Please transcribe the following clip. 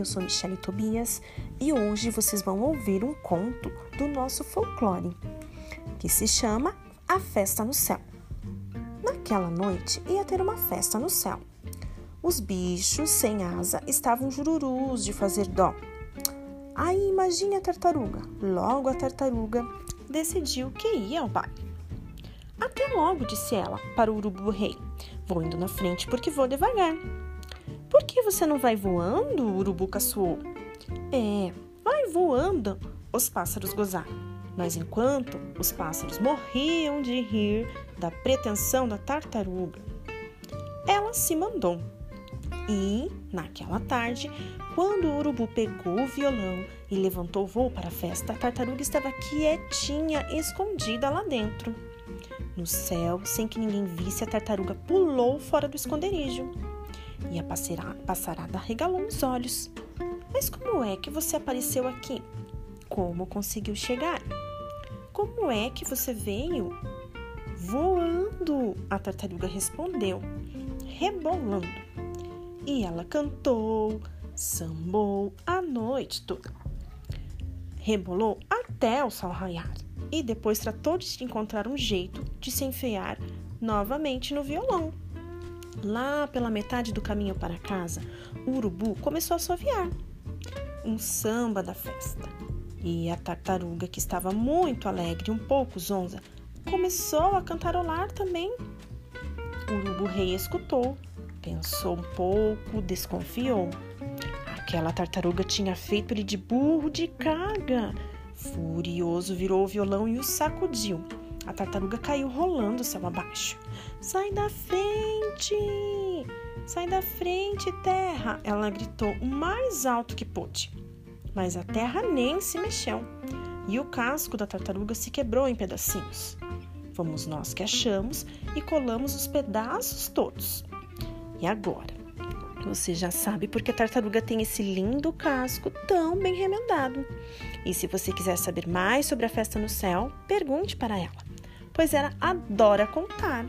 eu sou Michelle Tobias e hoje vocês vão ouvir um conto do nosso folclore que se chama A Festa no Céu. Naquela noite ia ter uma festa no céu. Os bichos sem asa estavam jururus de fazer dó. Aí imagine a tartaruga. Logo a tartaruga decidiu que ia ao baile. Até logo, disse ela para o urubu rei. Vou indo na frente porque vou devagar. Por que você não vai voando? O urubu caçoou. É, vai voando, os pássaros gozaram. Mas enquanto os pássaros morriam de rir da pretensão da tartaruga, ela se mandou. E, naquela tarde, quando o urubu pegou o violão e levantou o voo para a festa, a tartaruga estava quietinha, escondida lá dentro. No céu, sem que ninguém visse, a tartaruga pulou fora do esconderijo. E a passarada regalou os olhos. Mas como é que você apareceu aqui? Como conseguiu chegar? Como é que você veio? Voando, a tartaruga respondeu, rebolando. E ela cantou, sambou a noite toda. Rebolou até o sol raiar e depois tratou de encontrar um jeito de se enfiar novamente no violão. Lá pela metade do caminho para casa, o urubu começou a assoviar um samba da festa. E a tartaruga, que estava muito alegre e um pouco zonza, começou a cantarolar também. O urubu rei escutou, pensou um pouco, desconfiou. Aquela tartaruga tinha feito ele de burro de carga. Furioso, virou o violão e o sacudiu. A tartaruga caiu rolando céu abaixo. Sai da frente! Sai da frente, terra! Ela gritou o mais alto que pôde. Mas a terra nem se mexeu e o casco da tartaruga se quebrou em pedacinhos. Fomos nós que achamos e colamos os pedaços todos. E agora? Você já sabe porque a tartaruga tem esse lindo casco tão bem remendado. E se você quiser saber mais sobre a festa no céu, pergunte para ela, pois ela adora contar.